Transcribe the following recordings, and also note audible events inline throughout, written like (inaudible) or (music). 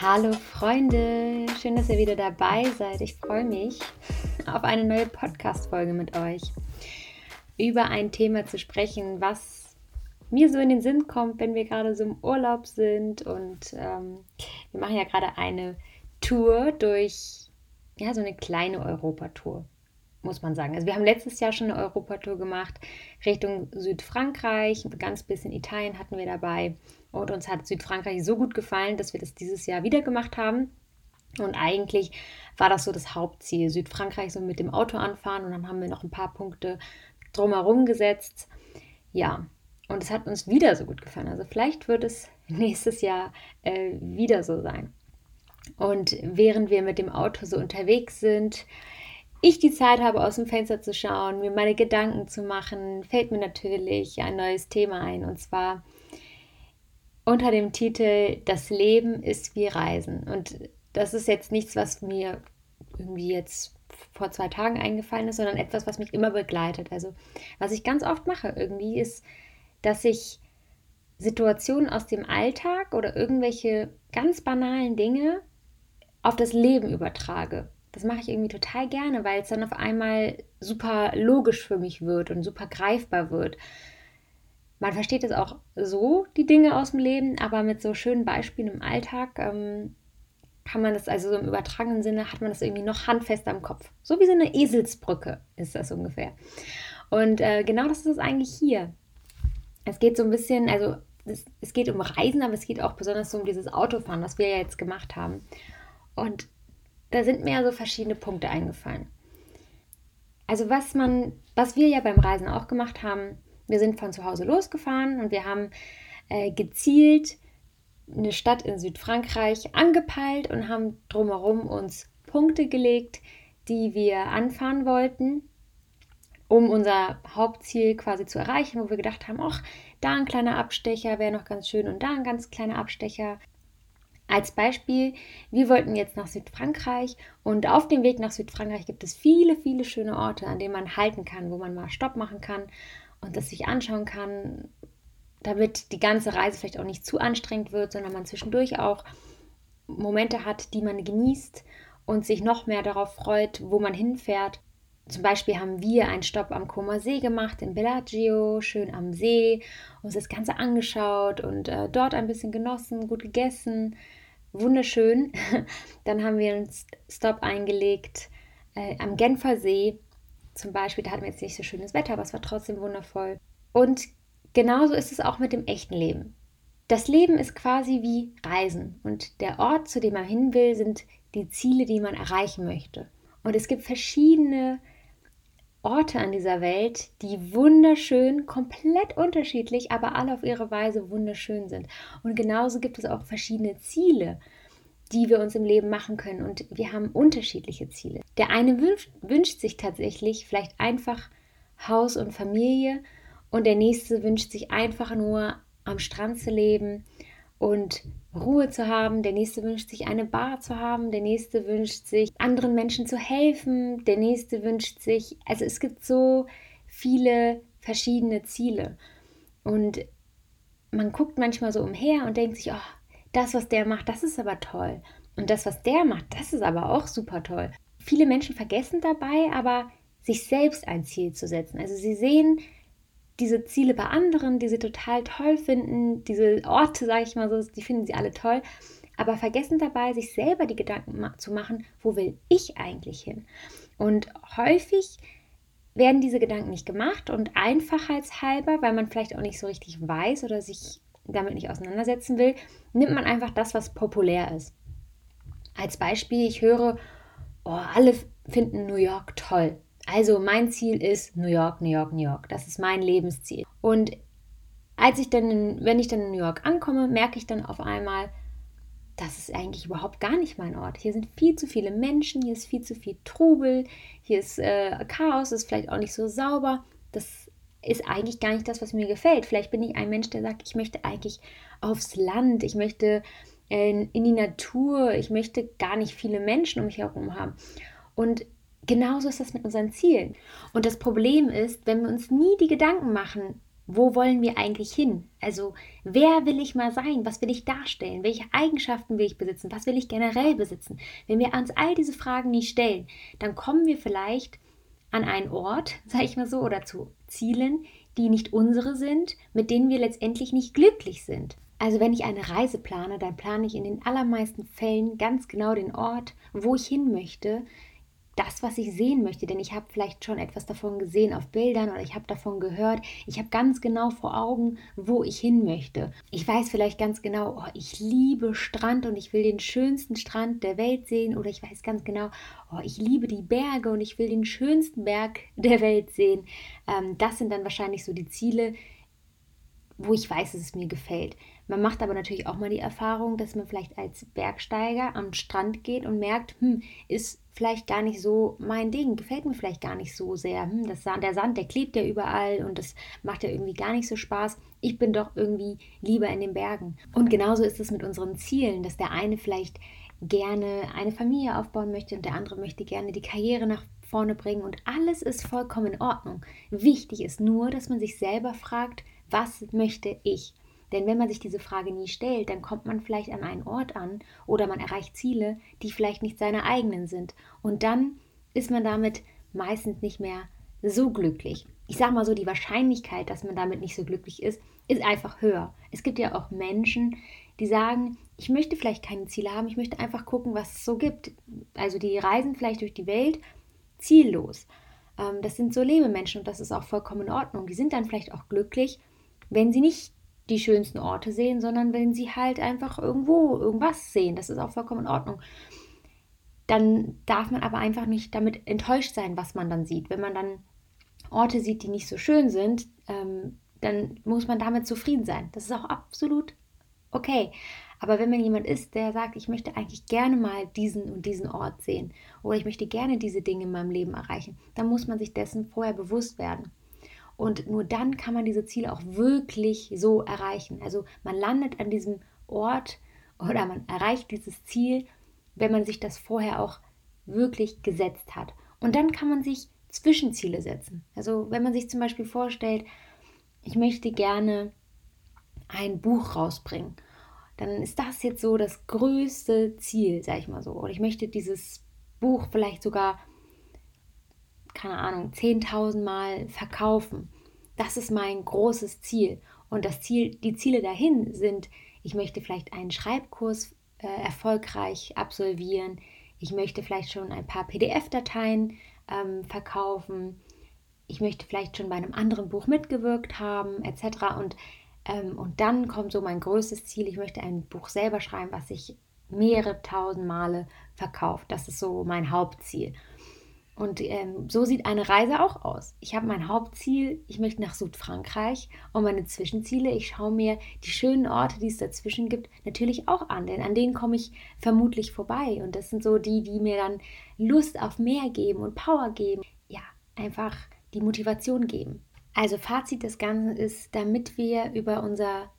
Hallo Freunde, schön, dass ihr wieder dabei seid. Ich freue mich auf eine neue Podcast-Folge mit euch über ein Thema zu sprechen, was mir so in den Sinn kommt, wenn wir gerade so im Urlaub sind und ähm, wir machen ja gerade eine Tour durch, ja, so eine kleine Europatour, muss man sagen. Also wir haben letztes Jahr schon eine Europatour gemacht Richtung Südfrankreich, ganz bisschen Italien hatten wir dabei und uns hat Südfrankreich so gut gefallen, dass wir das dieses Jahr wieder gemacht haben. Und eigentlich war das so das Hauptziel, Südfrankreich so mit dem Auto anfahren und dann haben wir noch ein paar Punkte drumherum gesetzt. Ja, und es hat uns wieder so gut gefallen. Also vielleicht wird es nächstes Jahr äh, wieder so sein. Und während wir mit dem Auto so unterwegs sind, ich die Zeit habe, aus dem Fenster zu schauen, mir meine Gedanken zu machen, fällt mir natürlich ein neues Thema ein. Und zwar unter dem Titel Das Leben ist wie Reisen. Und das ist jetzt nichts, was mir irgendwie jetzt vor zwei Tagen eingefallen ist, sondern etwas, was mich immer begleitet. Also was ich ganz oft mache irgendwie ist, dass ich Situationen aus dem Alltag oder irgendwelche ganz banalen Dinge auf das Leben übertrage. Das mache ich irgendwie total gerne, weil es dann auf einmal super logisch für mich wird und super greifbar wird. Man versteht es auch so, die Dinge aus dem Leben, aber mit so schönen Beispielen im Alltag ähm, kann man das, also so im übertragenen Sinne, hat man das irgendwie noch handfester im Kopf. So wie so eine Eselsbrücke ist das ungefähr. Und äh, genau das ist es eigentlich hier. Es geht so ein bisschen, also es, es geht um Reisen, aber es geht auch besonders so um dieses Autofahren, was wir ja jetzt gemacht haben. Und da sind mir ja so verschiedene Punkte eingefallen. Also was man, was wir ja beim Reisen auch gemacht haben, wir sind von zu Hause losgefahren und wir haben äh, gezielt eine Stadt in Südfrankreich angepeilt und haben drumherum uns Punkte gelegt, die wir anfahren wollten, um unser Hauptziel quasi zu erreichen, wo wir gedacht haben, ach, da ein kleiner Abstecher wäre noch ganz schön und da ein ganz kleiner Abstecher. Als Beispiel, wir wollten jetzt nach Südfrankreich und auf dem Weg nach Südfrankreich gibt es viele, viele schöne Orte, an denen man halten kann, wo man mal Stopp machen kann und das sich anschauen kann, damit die ganze Reise vielleicht auch nicht zu anstrengend wird, sondern man zwischendurch auch Momente hat, die man genießt und sich noch mehr darauf freut, wo man hinfährt. Zum Beispiel haben wir einen Stopp am Como See gemacht in Bellagio, schön am See, uns das Ganze angeschaut und äh, dort ein bisschen genossen, gut gegessen, wunderschön. (laughs) Dann haben wir einen Stopp eingelegt äh, am Genfer See. Zum Beispiel, da hatten wir jetzt nicht so schönes Wetter, aber es war trotzdem wundervoll. Und genauso ist es auch mit dem echten Leben. Das Leben ist quasi wie Reisen und der Ort, zu dem man hin will, sind die Ziele, die man erreichen möchte. Und es gibt verschiedene Orte an dieser Welt, die wunderschön, komplett unterschiedlich, aber alle auf ihre Weise wunderschön sind. Und genauso gibt es auch verschiedene Ziele, die wir uns im Leben machen können. Und wir haben unterschiedliche Ziele. Der eine wünscht, wünscht sich tatsächlich vielleicht einfach Haus und Familie und der nächste wünscht sich einfach nur am Strand zu leben und Ruhe zu haben. Der nächste wünscht sich eine Bar zu haben. Der nächste wünscht sich anderen Menschen zu helfen. Der nächste wünscht sich, also es gibt so viele verschiedene Ziele. Und man guckt manchmal so umher und denkt sich, oh, das, was der macht, das ist aber toll. Und das, was der macht, das ist aber auch super toll. Viele Menschen vergessen dabei aber, sich selbst ein Ziel zu setzen. Also sie sehen diese Ziele bei anderen, die sie total toll finden, diese Orte, sage ich mal so, die finden sie alle toll, aber vergessen dabei, sich selber die Gedanken zu machen, wo will ich eigentlich hin? Und häufig werden diese Gedanken nicht gemacht und einfachheitshalber, weil man vielleicht auch nicht so richtig weiß oder sich damit nicht auseinandersetzen will, nimmt man einfach das, was populär ist. Als Beispiel, ich höre, oh, alle finden New York toll. Also mein Ziel ist New York, New York, New York. Das ist mein Lebensziel. Und als ich dann, wenn ich dann in New York ankomme, merke ich dann auf einmal, das ist eigentlich überhaupt gar nicht mein Ort. Hier sind viel zu viele Menschen, hier ist viel zu viel Trubel, hier ist äh, Chaos, ist vielleicht auch nicht so sauber. Das ist eigentlich gar nicht das, was mir gefällt. Vielleicht bin ich ein Mensch, der sagt, ich möchte eigentlich aufs Land, ich möchte äh, in die Natur, ich möchte gar nicht viele Menschen um mich herum haben. Und genauso ist das mit unseren Zielen. Und das Problem ist, wenn wir uns nie die Gedanken machen, wo wollen wir eigentlich hin? Also, wer will ich mal sein? Was will ich darstellen? Welche Eigenschaften will ich besitzen? Was will ich generell besitzen? Wenn wir uns all diese Fragen nicht stellen, dann kommen wir vielleicht an einen Ort, (laughs) sage ich mal so, oder zu Zielen, die nicht unsere sind, mit denen wir letztendlich nicht glücklich sind. Also wenn ich eine Reise plane, dann plane ich in den allermeisten Fällen ganz genau den Ort, wo ich hin möchte, das, was ich sehen möchte, denn ich habe vielleicht schon etwas davon gesehen auf Bildern oder ich habe davon gehört. Ich habe ganz genau vor Augen, wo ich hin möchte. Ich weiß vielleicht ganz genau, oh, ich liebe Strand und ich will den schönsten Strand der Welt sehen oder ich weiß ganz genau, oh, ich liebe die Berge und ich will den schönsten Berg der Welt sehen. Ähm, das sind dann wahrscheinlich so die Ziele, wo ich weiß, dass es mir gefällt. Man macht aber natürlich auch mal die Erfahrung, dass man vielleicht als Bergsteiger am Strand geht und merkt, hm, ist vielleicht gar nicht so mein Ding, gefällt mir vielleicht gar nicht so sehr. Hm, das, der Sand, der klebt ja überall und das macht ja irgendwie gar nicht so Spaß. Ich bin doch irgendwie lieber in den Bergen. Und genauso ist es mit unseren Zielen, dass der eine vielleicht gerne eine Familie aufbauen möchte und der andere möchte gerne die Karriere nach vorne bringen und alles ist vollkommen in Ordnung. Wichtig ist nur, dass man sich selber fragt, was möchte ich? Denn wenn man sich diese Frage nie stellt, dann kommt man vielleicht an einen Ort an oder man erreicht Ziele, die vielleicht nicht seine eigenen sind. Und dann ist man damit meistens nicht mehr so glücklich. Ich sage mal so, die Wahrscheinlichkeit, dass man damit nicht so glücklich ist, ist einfach höher. Es gibt ja auch Menschen, die sagen, ich möchte vielleicht keine Ziele haben, ich möchte einfach gucken, was es so gibt. Also die reisen vielleicht durch die Welt ziellos. Ähm, das sind so Lebemenschen und das ist auch vollkommen in Ordnung. Die sind dann vielleicht auch glücklich, wenn sie nicht die schönsten Orte sehen, sondern wenn sie halt einfach irgendwo irgendwas sehen. Das ist auch vollkommen in Ordnung. Dann darf man aber einfach nicht damit enttäuscht sein, was man dann sieht. Wenn man dann Orte sieht, die nicht so schön sind, ähm, dann muss man damit zufrieden sein. Das ist auch absolut okay. Aber wenn man jemand ist, der sagt, ich möchte eigentlich gerne mal diesen und diesen Ort sehen oder ich möchte gerne diese Dinge in meinem Leben erreichen, dann muss man sich dessen vorher bewusst werden. Und nur dann kann man diese Ziele auch wirklich so erreichen. Also man landet an diesem Ort oder man erreicht dieses Ziel, wenn man sich das vorher auch wirklich gesetzt hat. Und dann kann man sich Zwischenziele setzen. Also wenn man sich zum Beispiel vorstellt, ich möchte gerne ein Buch rausbringen, dann ist das jetzt so das größte Ziel, sag ich mal so. Oder ich möchte dieses Buch vielleicht sogar keine Ahnung, 10.000 Mal verkaufen. Das ist mein großes Ziel. Und das Ziel, die Ziele dahin sind, ich möchte vielleicht einen Schreibkurs äh, erfolgreich absolvieren. Ich möchte vielleicht schon ein paar PDF-Dateien ähm, verkaufen. Ich möchte vielleicht schon bei einem anderen Buch mitgewirkt haben, etc. Und, ähm, und dann kommt so mein größtes Ziel. Ich möchte ein Buch selber schreiben, was sich mehrere tausend Male verkauft. Das ist so mein Hauptziel. Und ähm, so sieht eine Reise auch aus. Ich habe mein Hauptziel, ich möchte nach Südfrankreich und meine Zwischenziele, ich schaue mir die schönen Orte, die es dazwischen gibt, natürlich auch an, denn an denen komme ich vermutlich vorbei. Und das sind so die, die mir dann Lust auf mehr geben und Power geben. Ja, einfach die Motivation geben. Also Fazit des Ganzen ist, damit wir über unser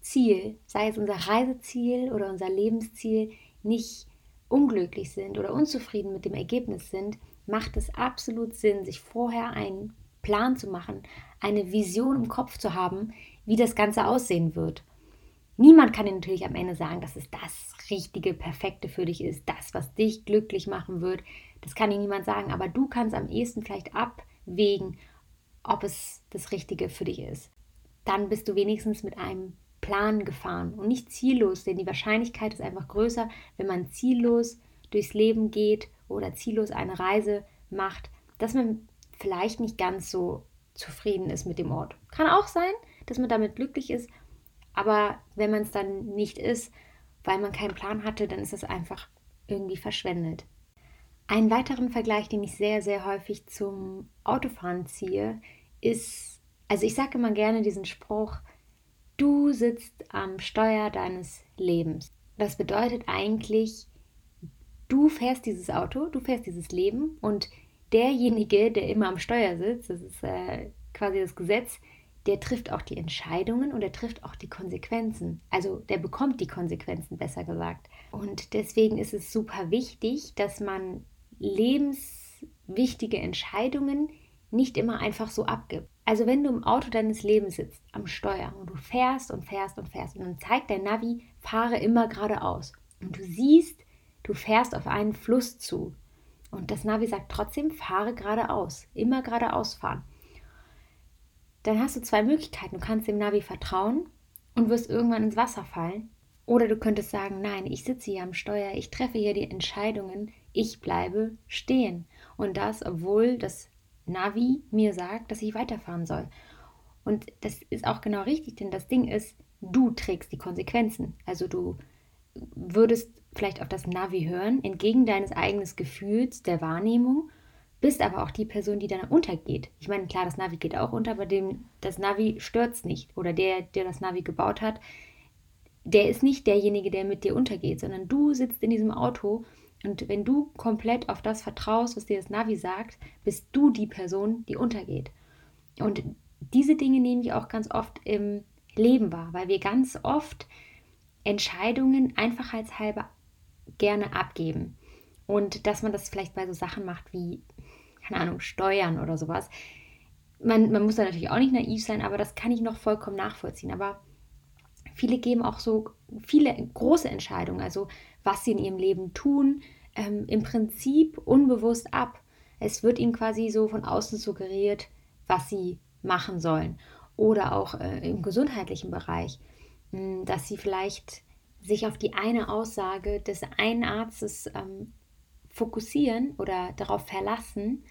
Ziel, sei es unser Reiseziel oder unser Lebensziel, nicht unglücklich sind oder unzufrieden mit dem Ergebnis sind, macht es absolut Sinn, sich vorher einen Plan zu machen, eine Vision im Kopf zu haben, wie das Ganze aussehen wird. Niemand kann dir natürlich am Ende sagen, dass es das Richtige, Perfekte für dich ist, das, was dich glücklich machen wird. Das kann dir niemand sagen, aber du kannst am ehesten vielleicht abwägen, ob es das Richtige für dich ist. Dann bist du wenigstens mit einem Plan gefahren und nicht ziellos, denn die Wahrscheinlichkeit ist einfach größer, wenn man ziellos durchs Leben geht oder ziellos eine Reise macht, dass man vielleicht nicht ganz so zufrieden ist mit dem Ort. Kann auch sein, dass man damit glücklich ist, aber wenn man es dann nicht ist, weil man keinen Plan hatte, dann ist es einfach irgendwie verschwendet. Einen weiteren Vergleich, den ich sehr, sehr häufig zum Autofahren ziehe, ist, also ich sage immer gerne diesen Spruch, du sitzt am Steuer deines Lebens. Das bedeutet eigentlich, du fährst dieses Auto, du fährst dieses Leben und derjenige, der immer am Steuer sitzt, das ist äh, quasi das Gesetz, der trifft auch die Entscheidungen und er trifft auch die Konsequenzen. Also der bekommt die Konsequenzen, besser gesagt. Und deswegen ist es super wichtig, dass man lebenswichtige Entscheidungen nicht immer einfach so abgibt. Also wenn du im Auto deines Lebens sitzt, am Steuer und du fährst und fährst und fährst und dann zeigt dein Navi, fahre immer geradeaus. Und du siehst, du fährst auf einen Fluss zu. Und das Navi sagt trotzdem, fahre geradeaus, immer geradeaus fahren. Dann hast du zwei Möglichkeiten. Du kannst dem Navi vertrauen und wirst irgendwann ins Wasser fallen. Oder du könntest sagen, nein, ich sitze hier am Steuer, ich treffe hier die Entscheidungen, ich bleibe stehen. Und das, obwohl das Navi mir sagt, dass ich weiterfahren soll. Und das ist auch genau richtig, denn das Ding ist, du trägst die Konsequenzen. Also du würdest vielleicht auf das Navi hören, entgegen deines eigenen Gefühls, der Wahrnehmung, bist aber auch die Person, die dann untergeht. Ich meine, klar, das Navi geht auch unter, aber dem, das Navi stört nicht. Oder der, der das Navi gebaut hat, der ist nicht derjenige, der mit dir untergeht, sondern du sitzt in diesem Auto und wenn du komplett auf das vertraust, was dir das Navi sagt, bist du die Person, die untergeht. Und diese Dinge nehme ich auch ganz oft im Leben wahr, weil wir ganz oft Entscheidungen einfachheitshalber gerne abgeben. Und dass man das vielleicht bei so Sachen macht wie, keine Ahnung, Steuern oder sowas. Man, man muss da natürlich auch nicht naiv sein, aber das kann ich noch vollkommen nachvollziehen. Aber viele geben auch so viele große Entscheidungen, also was sie in ihrem Leben tun, ähm, im Prinzip unbewusst ab. Es wird ihnen quasi so von außen suggeriert, was sie machen sollen. Oder auch äh, im gesundheitlichen Bereich, mh, hm, dass sie vielleicht sich auf die eine Aussage des einen Arztes ähm, fokussieren oder darauf verlassen,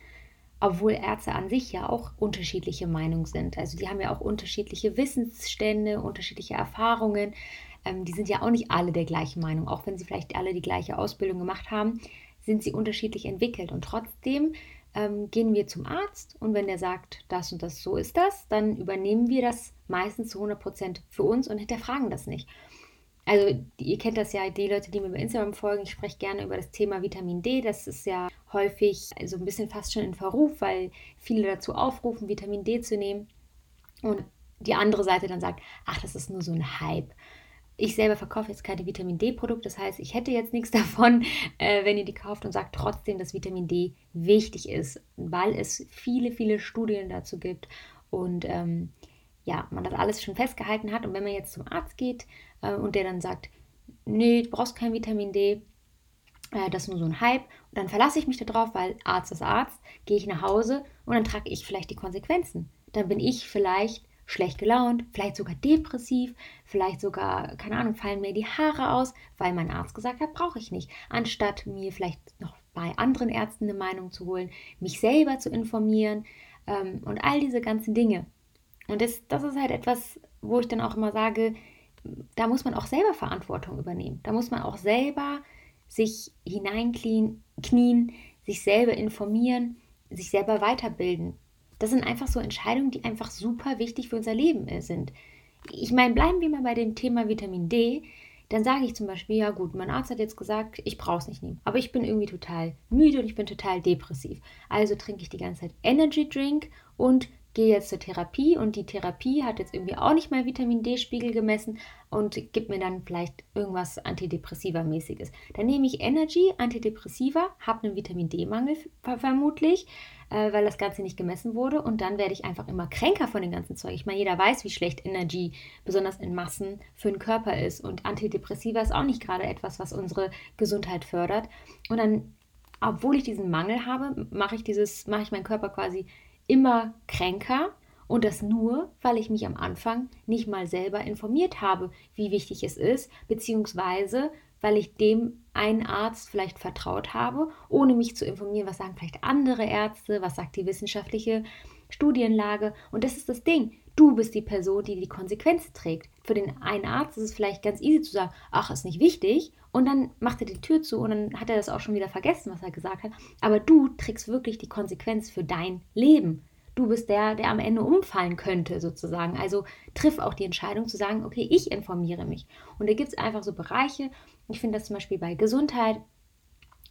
obwohl Ärzte an sich ja auch unterschiedliche Meinungen sind. Also die haben ja auch unterschiedliche Wissensstände, unterschiedliche Erfahrungen ähm, die sind ja auch nicht alle der gleichen Meinung. Auch wenn sie vielleicht alle die gleiche Ausbildung gemacht haben, sind sie unterschiedlich entwickelt. Und trotzdem ähm, gehen wir zum Arzt und wenn der sagt, das und das, so ist das, dann übernehmen wir das meistens zu 100 Prozent für uns und hinterfragen das nicht. Also ihr kennt das ja, die Leute, die mir bei Instagram folgen, ich spreche gerne über das Thema Vitamin D. Das ist ja häufig so also ein bisschen fast schon in Verruf, weil viele dazu aufrufen, Vitamin D zu nehmen. Und die andere Seite dann sagt, ach, das ist nur so ein Hype. Ich selber verkaufe jetzt keine Vitamin D-Produkte, das heißt, ich hätte jetzt nichts (laughs) davon, äh, wenn ihr die kauft und sagt trotzdem, dass Vitamin D wichtig ist, weil es viele, viele Studien dazu gibt und ähm, ja, man das alles schon festgehalten hat. Und wenn man jetzt zum Arzt geht äh, und der dann sagt, nee, du brauchst kein Vitamin D, äh, das ist nur so ein Hype, und dann verlasse ich mich darauf, weil Arzt ist Arzt, gehe ich nach Hause und dann trage ich vielleicht die Konsequenzen. Dann bin ich vielleicht schlecht gelaunt, vielleicht sogar depressiv, vielleicht sogar, keine Ahnung, fallen mir die Haare aus, weil mein Arzt gesagt hat, brauche ich nicht. Anstatt mir vielleicht noch bei anderen Ärzten eine Meinung zu holen, mich selber zu informieren ähm, und all diese ganzen Dinge. Und das, das ist halt etwas, wo ich dann auch immer sage, da muss man auch selber Verantwortung übernehmen. Da muss man auch selber sich hineinknien, sich selber informieren, sich selber weiterbilden. Das sind einfach so Entscheidungen, die einfach super wichtig für unser Leben sind. Ich meine, bleiben wir mal bei dem Thema Vitamin D. Dann sage ich zum Beispiel, ja gut, mein Arzt hat jetzt gesagt, ich brauche es nicht nehmen. Aber ich bin irgendwie total müde und ich bin total depressiv. Also trinke ich die ganze Zeit Energy Drink und gehe jetzt zur Therapie und die Therapie hat jetzt irgendwie auch nicht mal Vitamin D-Spiegel gemessen und gibt mir dann vielleicht irgendwas Antidepressiva-mäßiges. Dann nehme ich Energy, Antidepressiva, habe einen Vitamin D-Mangel vermutlich, äh, weil das Ganze nicht gemessen wurde und dann werde ich einfach immer kränker von dem ganzen Zeug. Ich meine, jeder weiß, wie schlecht Energy, besonders in Massen, für den Körper ist und Antidepressiva ist auch nicht gerade etwas, was unsere Gesundheit fördert. Und dann, obwohl ich diesen Mangel habe, mache ich dieses, mache ich meinen Körper quasi immer kränker und das nur, weil ich mich am Anfang nicht mal selber informiert habe, wie wichtig es ist, beziehungsweise weil ich dem einen Arzt vielleicht vertraut habe, ohne mich zu informieren, was sagen vielleicht andere Ärzte, was sagt die wissenschaftliche Studienlage. Und das ist das Ding. Du bist die Person, die die Konsequenz trägt. Für den einen Arzt ist es vielleicht ganz easy zu sagen, ach, ist nicht wichtig. Und dann macht er die Tür zu und dann hat er das auch schon wieder vergessen, was er gesagt hat. Aber du trägst wirklich die Konsequenz für dein Leben. Du bist der, der am Ende umfallen könnte, sozusagen. Also triff auch die Entscheidung zu sagen, okay, ich informiere mich. Und da gibt es einfach so Bereiche. Ich finde das zum Beispiel bei Gesundheit,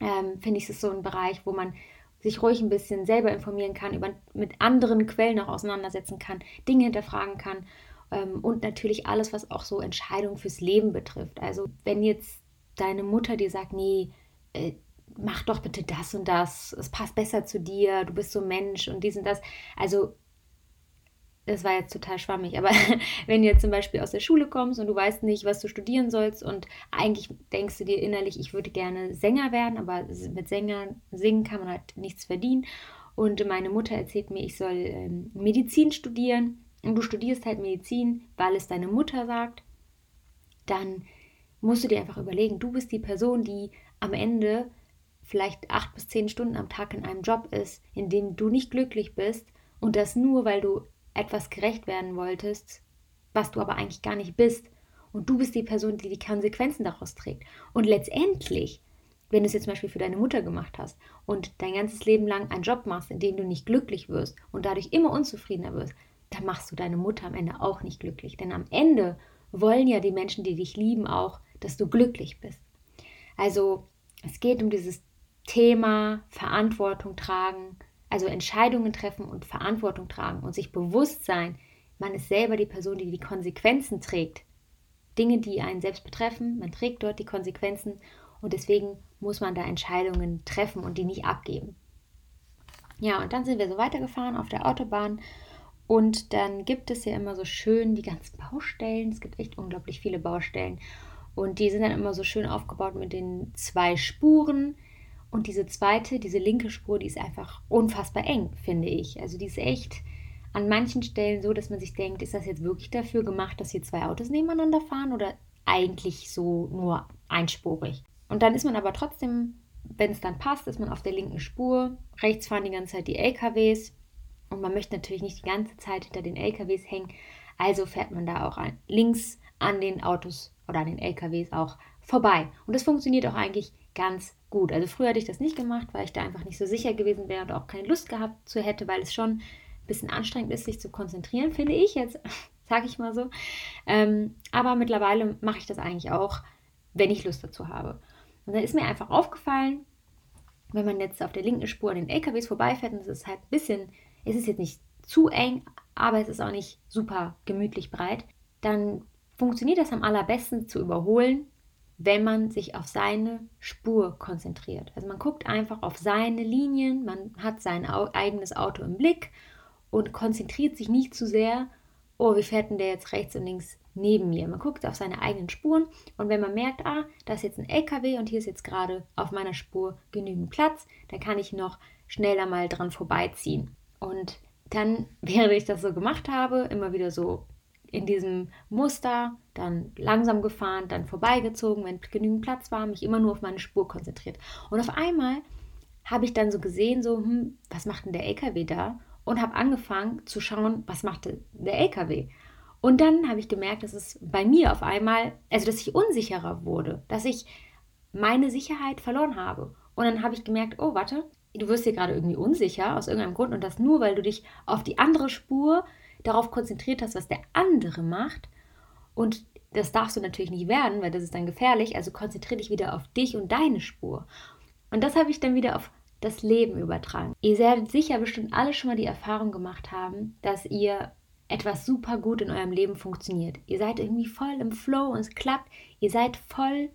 ähm, finde ich es so ein Bereich, wo man sich ruhig ein bisschen selber informieren kann, über, mit anderen Quellen auch auseinandersetzen kann, Dinge hinterfragen kann ähm, und natürlich alles, was auch so Entscheidungen fürs Leben betrifft. Also wenn jetzt deine Mutter dir sagt, nee, äh, mach doch bitte das und das, es passt besser zu dir, du bist so Mensch und dies und das. Also das war jetzt total schwammig, aber (laughs) wenn du jetzt zum Beispiel aus der Schule kommst und du weißt nicht, was du studieren sollst und eigentlich denkst du dir innerlich, ich würde gerne Sänger werden, aber mit Sängern singen kann man halt nichts verdienen. Und meine Mutter erzählt mir, ich soll ähm, Medizin studieren und du studierst halt Medizin, weil es deine Mutter sagt, dann musst du dir einfach überlegen, du bist die Person, die am Ende vielleicht acht bis zehn Stunden am Tag in einem Job ist, in dem du nicht glücklich bist und das nur, weil du etwas gerecht werden wolltest, was du aber eigentlich gar nicht bist. Und du bist die Person, die die Konsequenzen daraus trägt. Und letztendlich, wenn du es jetzt zum Beispiel für deine Mutter gemacht hast und dein ganzes Leben lang einen Job machst, in dem du nicht glücklich wirst und dadurch immer unzufriedener wirst, dann machst du deine Mutter am Ende auch nicht glücklich. Denn am Ende wollen ja die Menschen, die dich lieben, auch, dass du glücklich bist. Also es geht um dieses Thema Verantwortung tragen, also Entscheidungen treffen und Verantwortung tragen und sich bewusst sein, man ist selber die Person, die die Konsequenzen trägt. Dinge, die einen selbst betreffen, man trägt dort die Konsequenzen und deswegen muss man da Entscheidungen treffen und die nicht abgeben. Ja, und dann sind wir so weitergefahren auf der Autobahn und dann gibt es ja immer so schön die ganzen Baustellen. Es gibt echt unglaublich viele Baustellen und die sind dann immer so schön aufgebaut mit den zwei Spuren und diese zweite, diese linke Spur, die ist einfach unfassbar eng, finde ich. Also die ist echt an manchen Stellen so, dass man sich denkt, ist das jetzt wirklich dafür gemacht, dass hier zwei Autos nebeneinander fahren oder eigentlich so nur einspurig? Und dann ist man aber trotzdem, wenn es dann passt, ist man auf der linken Spur. Rechts fahren die ganze Zeit die LKWs und man möchte natürlich nicht die ganze Zeit hinter den LKWs hängen. Also fährt man da auch an, links an den Autos oder an den LKWs auch vorbei. Und das funktioniert auch eigentlich ganz gut. Also früher hatte ich das nicht gemacht, weil ich da einfach nicht so sicher gewesen wäre und auch keine Lust gehabt zu hätte, weil es schon ein bisschen anstrengend ist, sich zu konzentrieren, finde ich jetzt, (laughs) sage ich mal so. Ähm, aber mittlerweile mache ich das eigentlich auch, wenn ich Lust dazu habe. Und dann ist mir einfach aufgefallen, wenn man jetzt auf der linken Spur an den LKWs vorbeifährt, und es ist halt ein bisschen, es ist jetzt nicht zu eng, aber es ist auch nicht super gemütlich breit, dann funktioniert das am allerbesten zu überholen, wenn man sich auf seine Spur konzentriert. Also man guckt einfach auf seine Linien, man hat sein eigenes Auto im Blick und konzentriert sich nicht zu sehr, oh, wie fährt denn der jetzt rechts und links neben mir? Man guckt auf seine eigenen Spuren und wenn man merkt, ah, da ist jetzt ein LKW und hier ist jetzt gerade auf meiner Spur genügend Platz, dann kann ich noch schneller mal dran vorbeiziehen. Und dann, (laughs) während ich das so gemacht habe, immer wieder so in diesem Muster, dann langsam gefahren, dann vorbeigezogen, wenn genügend Platz war, mich immer nur auf meine Spur konzentriert. Und auf einmal habe ich dann so gesehen, so, hm, was macht denn der LKW da? Und habe angefangen zu schauen, was macht der LKW? Und dann habe ich gemerkt, dass es bei mir auf einmal, also dass ich unsicherer wurde, dass ich meine Sicherheit verloren habe. Und dann habe ich gemerkt, oh, warte, du wirst hier gerade irgendwie unsicher aus irgendeinem Grund und das nur, weil du dich auf die andere Spur darauf konzentriert hast, was der andere macht. Und das darfst du natürlich nicht werden, weil das ist dann gefährlich. Also konzentriere dich wieder auf dich und deine Spur. Und das habe ich dann wieder auf das Leben übertragen. Ihr werdet sicher bestimmt alle schon mal die Erfahrung gemacht haben, dass ihr etwas super gut in eurem Leben funktioniert. Ihr seid irgendwie voll im Flow und es klappt. Ihr seid voll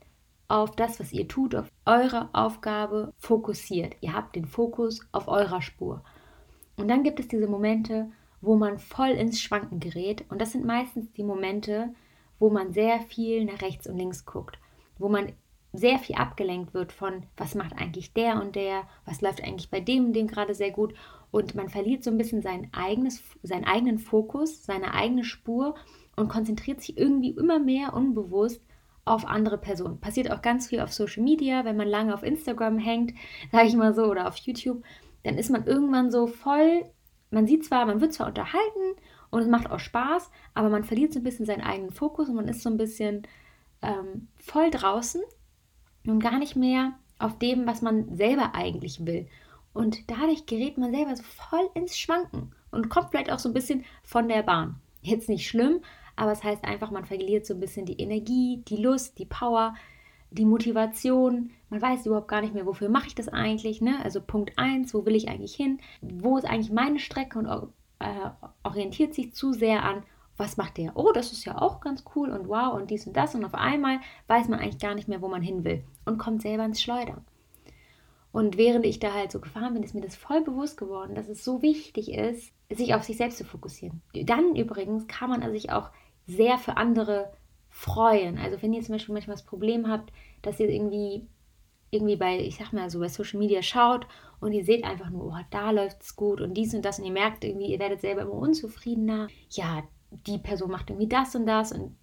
auf das, was ihr tut, auf eure Aufgabe fokussiert. Ihr habt den Fokus auf eurer Spur. Und dann gibt es diese Momente, wo man voll ins Schwanken gerät. Und das sind meistens die Momente, wo man sehr viel nach rechts und links guckt, wo man sehr viel abgelenkt wird von, was macht eigentlich der und der, was läuft eigentlich bei dem und dem gerade sehr gut. Und man verliert so ein bisschen sein eigenes, seinen eigenen Fokus, seine eigene Spur und konzentriert sich irgendwie immer mehr unbewusst auf andere Personen. Passiert auch ganz viel auf Social Media, wenn man lange auf Instagram hängt, (laughs) sage ich mal so, oder auf YouTube, dann ist man irgendwann so voll man sieht zwar, man wird zwar unterhalten und es macht auch Spaß, aber man verliert so ein bisschen seinen eigenen Fokus und man ist so ein bisschen ähm, voll draußen und gar nicht mehr auf dem, was man selber eigentlich will. Und dadurch gerät man selber so voll ins Schwanken und kommt vielleicht auch so ein bisschen von der Bahn. Jetzt nicht schlimm, aber es heißt einfach, man verliert so ein bisschen die Energie, die Lust, die Power, die Motivation, man weiß überhaupt gar nicht mehr, wofür mache ich das eigentlich. Ne? Also Punkt 1, wo will ich eigentlich hin? Wo ist eigentlich meine Strecke und äh, orientiert sich zu sehr an, was macht der? Oh, das ist ja auch ganz cool und wow und dies und das. Und auf einmal weiß man eigentlich gar nicht mehr, wo man hin will und kommt selber ins Schleudern. Und während ich da halt so gefahren bin, ist mir das voll bewusst geworden, dass es so wichtig ist, sich auf sich selbst zu fokussieren. Dann übrigens kann man sich auch sehr für andere freuen. Also wenn ihr zum Beispiel manchmal das Problem habt, dass ihr irgendwie irgendwie bei, ich sag mal so bei Social Media schaut und ihr seht einfach nur, oh, da läuft es gut und dies und das und ihr merkt irgendwie, ihr werdet selber immer unzufriedener. Ja, die Person macht irgendwie das und das und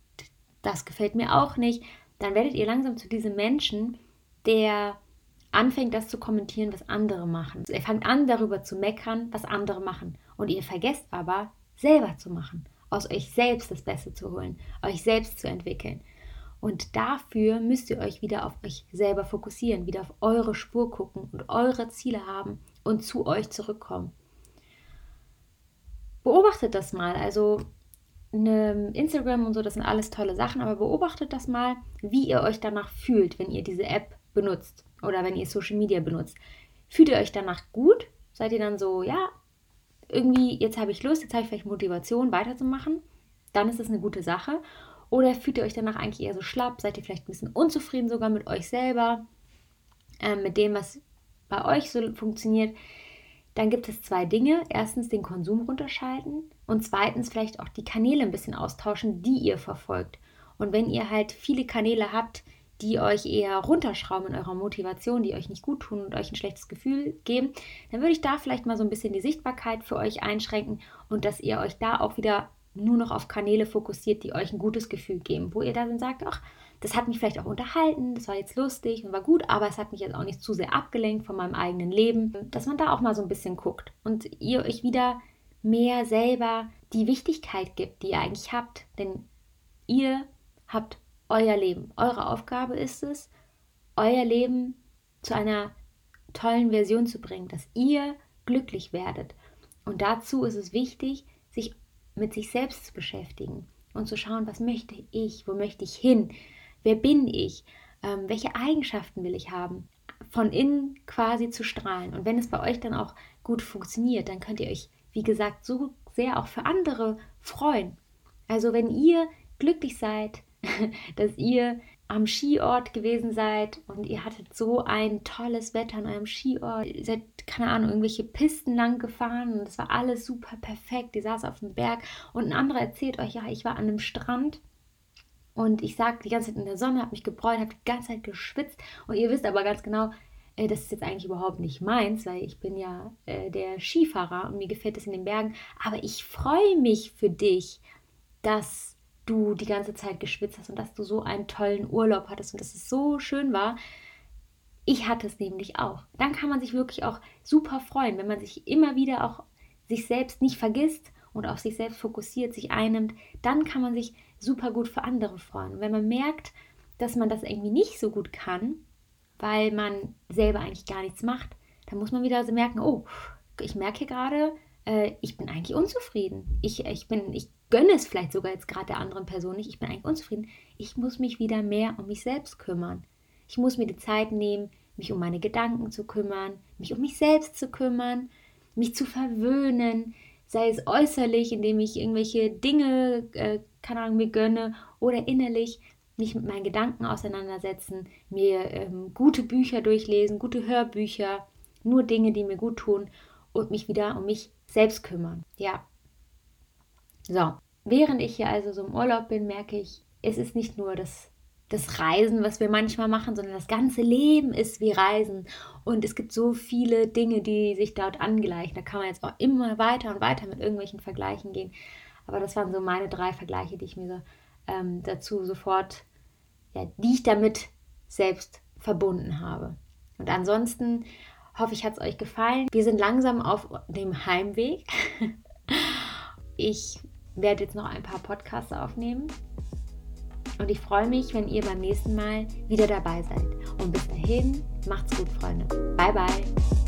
das gefällt mir auch nicht. Dann werdet ihr langsam zu diesem Menschen, der anfängt, das zu kommentieren, was andere machen. Ihr fangt an, darüber zu meckern, was andere machen. Und ihr vergesst aber, selber zu machen, aus euch selbst das Beste zu holen, euch selbst zu entwickeln. Und dafür müsst ihr euch wieder auf euch selber fokussieren, wieder auf eure Spur gucken und eure Ziele haben und zu euch zurückkommen. Beobachtet das mal. Also eine Instagram und so, das sind alles tolle Sachen, aber beobachtet das mal, wie ihr euch danach fühlt, wenn ihr diese App benutzt oder wenn ihr Social Media benutzt. Fühlt ihr euch danach gut? Seid ihr dann so, ja, irgendwie, jetzt habe ich Lust, jetzt habe ich vielleicht Motivation weiterzumachen? Dann ist das eine gute Sache. Oder fühlt ihr euch danach eigentlich eher so schlapp? Seid ihr vielleicht ein bisschen unzufrieden sogar mit euch selber, äh, mit dem, was bei euch so funktioniert? Dann gibt es zwei Dinge. Erstens den Konsum runterschalten und zweitens vielleicht auch die Kanäle ein bisschen austauschen, die ihr verfolgt. Und wenn ihr halt viele Kanäle habt, die euch eher runterschrauben in eurer Motivation, die euch nicht gut tun und euch ein schlechtes Gefühl geben, dann würde ich da vielleicht mal so ein bisschen die Sichtbarkeit für euch einschränken und dass ihr euch da auch wieder nur noch auf Kanäle fokussiert, die euch ein gutes Gefühl geben, wo ihr dann sagt, ach, das hat mich vielleicht auch unterhalten, das war jetzt lustig und war gut, aber es hat mich jetzt auch nicht zu sehr abgelenkt von meinem eigenen Leben, dass man da auch mal so ein bisschen guckt und ihr euch wieder mehr selber die Wichtigkeit gibt, die ihr eigentlich habt, denn ihr habt euer Leben. Eure Aufgabe ist es, euer Leben zu einer tollen Version zu bringen, dass ihr glücklich werdet. Und dazu ist es wichtig, sich mit sich selbst zu beschäftigen und zu schauen, was möchte ich, wo möchte ich hin, wer bin ich, ähm, welche Eigenschaften will ich haben, von innen quasi zu strahlen. Und wenn es bei euch dann auch gut funktioniert, dann könnt ihr euch, wie gesagt, so sehr auch für andere freuen. Also wenn ihr glücklich seid, (laughs) dass ihr am Skiort gewesen seid und ihr hattet so ein tolles Wetter an eurem Skiort. Ihr seid, keine Ahnung, irgendwelche Pisten lang gefahren und es war alles super perfekt. Ihr saß auf dem Berg und ein anderer erzählt euch, ja, ich war an einem Strand und ich sag die ganze Zeit in der Sonne, habe mich gebräunt, habe die ganze Zeit geschwitzt und ihr wisst aber ganz genau, äh, das ist jetzt eigentlich überhaupt nicht meins, weil ich bin ja äh, der Skifahrer und mir gefällt es in den Bergen. Aber ich freue mich für dich, dass du die ganze Zeit geschwitzt hast und dass du so einen tollen Urlaub hattest und dass es so schön war. Ich hatte es nämlich auch. Dann kann man sich wirklich auch super freuen, wenn man sich immer wieder auch sich selbst nicht vergisst und auf sich selbst fokussiert, sich einnimmt, dann kann man sich super gut für andere freuen. Und wenn man merkt, dass man das irgendwie nicht so gut kann, weil man selber eigentlich gar nichts macht, dann muss man wieder so merken, oh, ich merke gerade, äh, ich bin eigentlich unzufrieden. Ich, ich, bin, ich gönne es vielleicht sogar jetzt gerade der anderen Person nicht. Ich bin eigentlich unzufrieden. Ich muss mich wieder mehr um mich selbst kümmern. Ich muss mir die Zeit nehmen, mich um meine Gedanken zu kümmern, mich um mich selbst zu kümmern, mich zu verwöhnen, sei es äußerlich, indem ich irgendwelche Dinge, äh, keine Ahnung, mir gönne oder innerlich mich mit meinen Gedanken auseinandersetzen, mir ähm, gute Bücher durchlesen, gute Hörbücher, nur Dinge, die mir gut tun und mich wieder um mich selbst kümmern. Ja. So, während ich hier also so im Urlaub bin, merke ich, es ist nicht nur das, das Reisen, was wir manchmal machen, sondern das ganze Leben ist wie Reisen. Und es gibt so viele Dinge, die sich dort angleichen. Da kann man jetzt auch immer weiter und weiter mit irgendwelchen Vergleichen gehen. Aber das waren so meine drei Vergleiche, die ich mir so ähm, dazu sofort, ja, die ich damit selbst verbunden habe. Und ansonsten Hoffe ich, hat es euch gefallen. Wir sind langsam auf dem Heimweg. (laughs) Ich werde jetzt noch ein paar Podcasts aufnehmen. Und ich freue mich, wenn ihr beim nächsten Mal wieder dabei seid. Und bis dahin, macht's gut, Freunde. Bye, bye.